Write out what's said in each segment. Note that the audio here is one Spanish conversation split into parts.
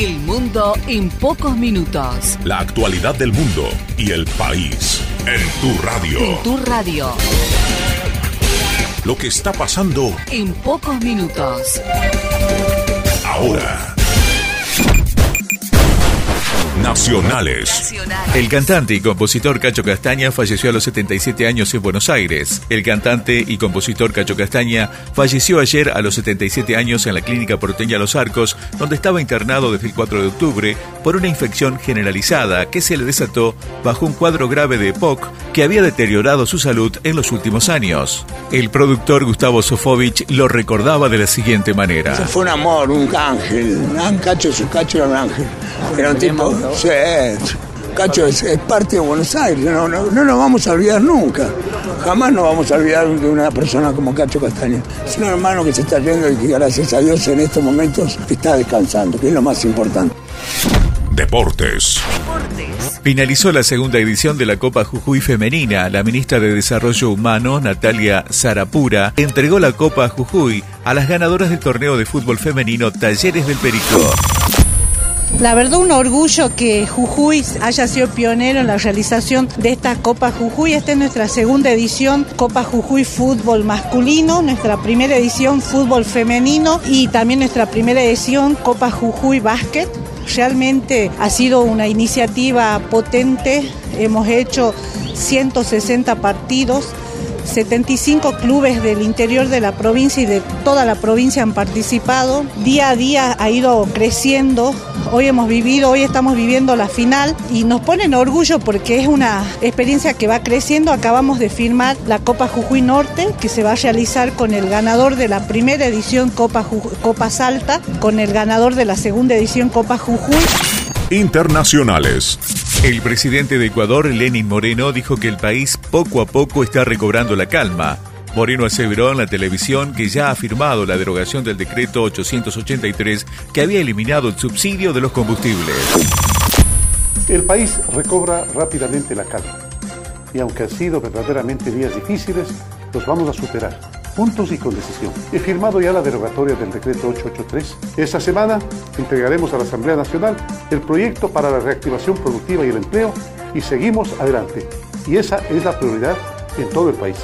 El mundo en pocos minutos. La actualidad del mundo y el país en tu radio. En tu radio. Lo que está pasando En pocos minutos. ahora. Nacionales. Nacional. El cantante y compositor Cacho Castaña falleció a los 77 años en Buenos Aires. El cantante y compositor Cacho Castaña falleció ayer a los 77 años en la clínica porteña Los Arcos, donde estaba internado desde el 4 de octubre por una infección generalizada que se le desató bajo un cuadro grave de EPOC que había deteriorado su salud en los últimos años. El productor Gustavo Sofovich lo recordaba de la siguiente manera. Ese fue un amor, un ángel. Un cacho, su cacho era un ángel. Era un tipo. Sí, Cacho es, es parte de Buenos Aires. No, no, no nos vamos a olvidar nunca. Jamás nos vamos a olvidar de una persona como Cacho Castaña. Es un hermano que se está yendo y que gracias a Dios en estos momentos está descansando, que es lo más importante. Deportes. Finalizó la segunda edición de la Copa Jujuy Femenina. La ministra de Desarrollo Humano, Natalia Zarapura, entregó la Copa Jujuy a las ganadoras del torneo de fútbol femenino Talleres del Perico. La verdad, un orgullo que Jujuy haya sido pionero en la realización de esta Copa Jujuy. Esta es nuestra segunda edición, Copa Jujuy Fútbol Masculino, nuestra primera edición Fútbol Femenino y también nuestra primera edición Copa Jujuy Básquet. Realmente ha sido una iniciativa potente. Hemos hecho 160 partidos. 75 clubes del interior de la provincia y de toda la provincia han participado. Día a día ha ido creciendo. Hoy hemos vivido, hoy estamos viviendo la final y nos pone en orgullo porque es una experiencia que va creciendo. Acabamos de firmar la Copa Jujuy Norte que se va a realizar con el ganador de la primera edición Copa, Copa Salta, con el ganador de la segunda edición Copa Jujuy. Internacionales. El presidente de Ecuador, Lenin Moreno, dijo que el país poco a poco está recobrando la calma. Moreno aseveró en la televisión que ya ha firmado la derogación del decreto 883 que había eliminado el subsidio de los combustibles. El país recobra rápidamente la calma. Y aunque han sido verdaderamente días difíciles, los vamos a superar, juntos y con decisión. He firmado ya la derogatoria del decreto 883. Esta semana entregaremos a la Asamblea Nacional el proyecto para la reactivación productiva y el empleo y seguimos adelante. Y esa es la prioridad en todo el país.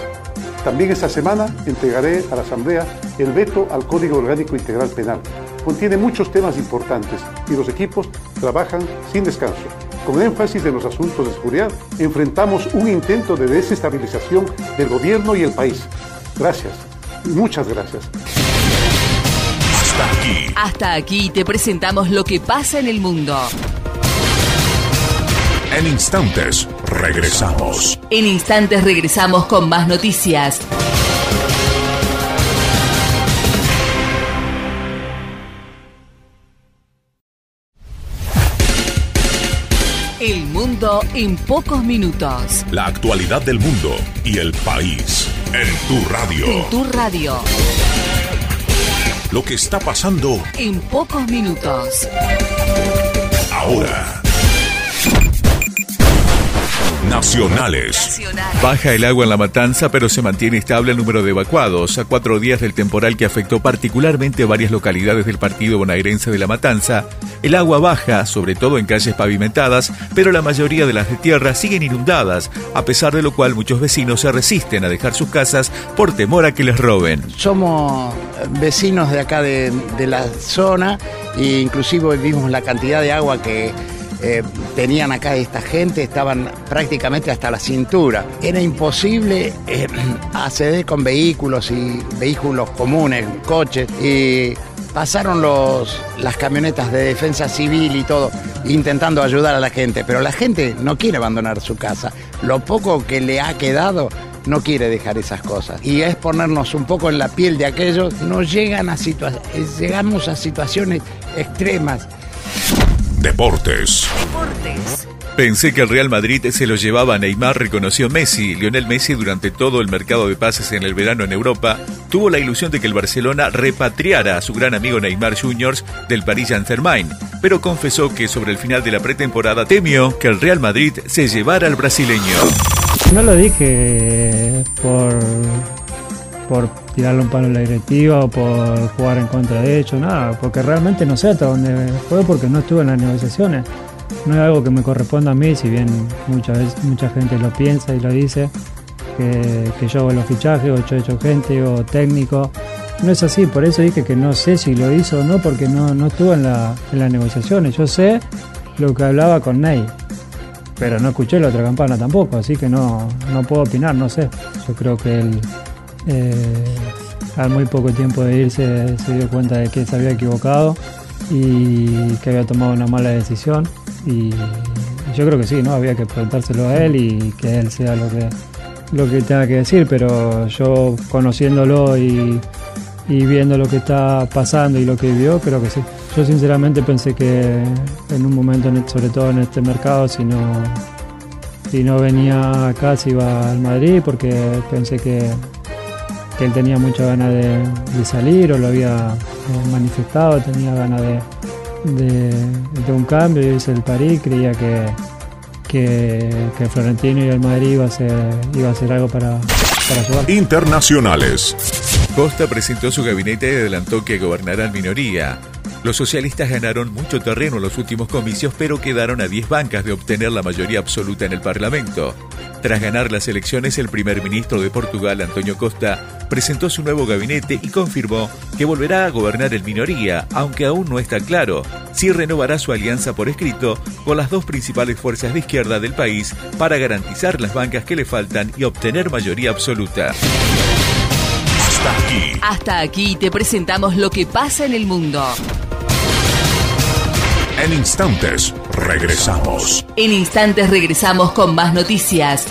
También esta semana entregaré a la Asamblea el veto al Código Orgánico Integral Penal. Contiene muchos temas importantes y los equipos trabajan sin descanso. Con énfasis en los asuntos de seguridad, enfrentamos un intento de desestabilización del gobierno y el país. Gracias, muchas gracias. Hasta aquí. Hasta aquí te presentamos lo que pasa en el mundo. En instantes regresamos. En instantes regresamos con más noticias. El mundo en pocos minutos. La actualidad del mundo y el país en tu radio. En tu radio. Lo que está pasando En pocos minutos. ahora. Nacionales. Nacional. Baja el agua en la matanza, pero se mantiene estable el número de evacuados. A cuatro días del temporal que afectó particularmente varias localidades del partido bonaerense de la Matanza, el agua baja, sobre todo en calles pavimentadas, pero la mayoría de las de tierra siguen inundadas, a pesar de lo cual muchos vecinos se resisten a dejar sus casas por temor a que les roben. Somos vecinos de acá de, de la zona e inclusive vimos la cantidad de agua que eh, tenían acá esta gente, estaban prácticamente hasta la cintura. Era imposible eh, acceder con vehículos y vehículos comunes, coches, y pasaron los, las camionetas de defensa civil y todo, intentando ayudar a la gente, pero la gente no quiere abandonar su casa. Lo poco que le ha quedado no quiere dejar esas cosas. Y es ponernos un poco en la piel de aquellos, nos llegan a situa- eh, llegamos a situaciones extremas. Deportes. Deportes. Pensé que el Real Madrid se lo llevaba a Neymar, reconoció Messi. Lionel Messi durante todo el mercado de pases en el verano en Europa tuvo la ilusión de que el Barcelona repatriara a su gran amigo Neymar Jr. del Paris Saint-Germain, pero confesó que sobre el final de la pretemporada temió que el Real Madrid se llevara al brasileño. No lo dije por por tirarle un palo a la directiva o por jugar en contra de ellos, nada, porque realmente no sé hasta dónde fue porque no estuve en las negociaciones. No es algo que me corresponda a mí, si bien muchas veces mucha gente lo piensa y lo dice, que, yo hago los fichajes o yo he hecho gente o técnico. No es así, por eso dije que no sé si lo hizo o no, porque no, no estuve en, en las negociaciones. Yo sé lo que hablaba con Ney, pero no escuché la otra campana tampoco, así que no, no puedo opinar, no sé. Yo creo que él eh, al muy poco tiempo de irse se dio cuenta de que se había equivocado y que había tomado una mala decisión y, yo creo que sí, ¿no? Había que preguntárselo a él y que él sea lo que, lo que tenga que decir, pero yo conociéndolo y, viendo lo que está pasando y lo que vivió, creo que sí. Yo sinceramente pensé que en un momento, sobre todo en este mercado, si no, si no venía acá, se iba al Madrid, porque pensé que, que él tenía mucha ganas de, salir o lo había manifestado, tenía ganas de, de, un cambio. Yo hice el París, creía que, que, Florentino y el Madrid iba a ser, iba a hacer algo para, para ayudar. Internacionales. Costa presentó su gabinete y adelantó que gobernará en minoría. Los socialistas ganaron mucho terreno en los últimos comicios, pero quedaron a 10 bancas de obtener la mayoría absoluta en el Parlamento. Tras ganar las elecciones, el primer ministro de Portugal, Antonio Costa, presentó su nuevo gabinete y confirmó que volverá a gobernar en minoría, aunque aún no está claro si renovará su alianza por escrito con las dos principales fuerzas de izquierda del país para garantizar las bancas que le faltan y obtener mayoría absoluta. Hasta aquí. Hasta aquí te presentamos lo que pasa en el mundo. En instantes regresamos. En instantes regresamos con más noticias.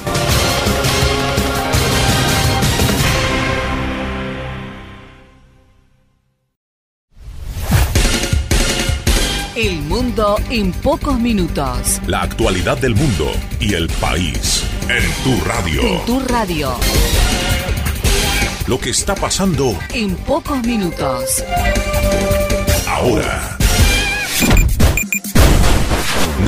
El mundo en pocos minutos. La actualidad del mundo y el país en tu radio. En tu radio. Lo que está pasando en pocos minutos. Ahora.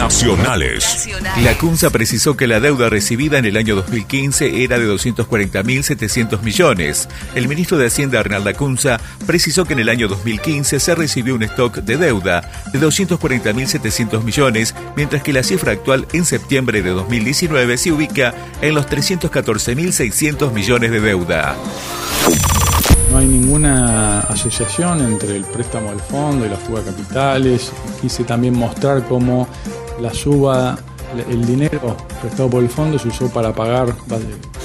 Nacionales. La CUNSA precisó que la deuda recibida en el año 2015 era de 240.700 millones. El ministro de Hacienda, Arnaldo Cunza, precisó que en el año 2015 se recibió un stock de deuda de 240.700 millones, mientras que la cifra actual en septiembre de 2019 se ubica en los 314.600 millones de deuda. No hay ninguna asociación entre el préstamo del fondo y la fuga de capitales. Quise también mostrar cómo la suba, el dinero prestado por el fondo se usó para pagar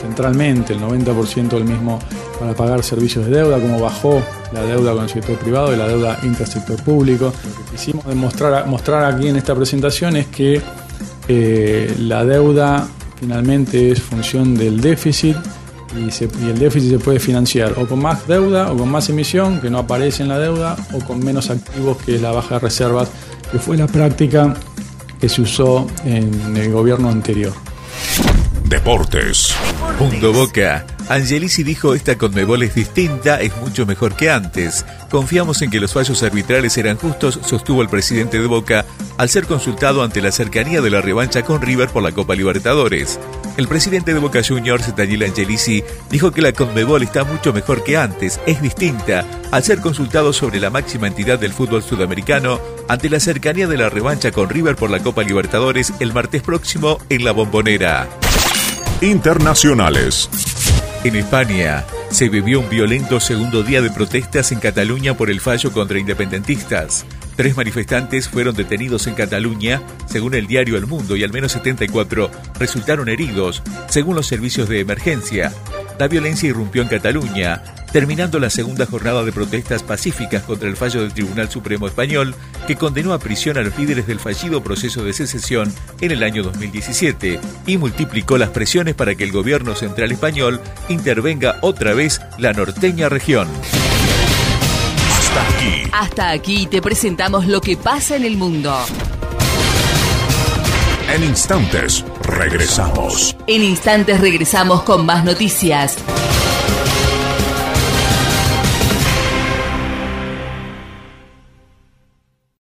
centralmente el 90% del mismo para pagar servicios de deuda, como bajó la deuda con el sector privado y la deuda intersector público. Lo que quisimos demostrar, mostrar aquí en esta presentación es que eh, la deuda finalmente es función del déficit y, y, el déficit se puede financiar o con más deuda o con más emisión que no aparece en la deuda o con menos activos que la baja de reservas que fue la práctica que se usó en el gobierno anterior. Deportes. Punto Boca. Angelici dijo esta Conmebol es distinta, es mucho mejor que antes. Confiamos en que los fallos arbitrales eran justos, sostuvo el presidente de Boca al ser consultado ante la cercanía de la revancha con River por la Copa Libertadores. El presidente de Boca Juniors, Daniel Angelici, dijo que la Conmebol está mucho mejor que antes, es distinta, al ser consultado sobre la máxima entidad del fútbol sudamericano ante la cercanía de la revancha con River por la Copa Libertadores el martes próximo en la Bombonera. Internacionales. En España, se vivió un violento segundo día de protestas en Cataluña por el fallo contra independentistas. Tres manifestantes fueron detenidos en Cataluña, según el diario El Mundo, y al menos 74 resultaron heridos, según los servicios de emergencia. La violencia irrumpió en Cataluña, terminando la segunda jornada de protestas pacíficas contra el fallo del Tribunal Supremo Español, que condenó a prisión a los líderes del fallido proceso de secesión en el año 2017 y multiplicó las presiones para que el gobierno central español intervenga otra vez la norteña región. Hasta aquí. Te presentamos lo que pasa en el mundo. En instantes, regresamos. En instantes regresamos con más noticias.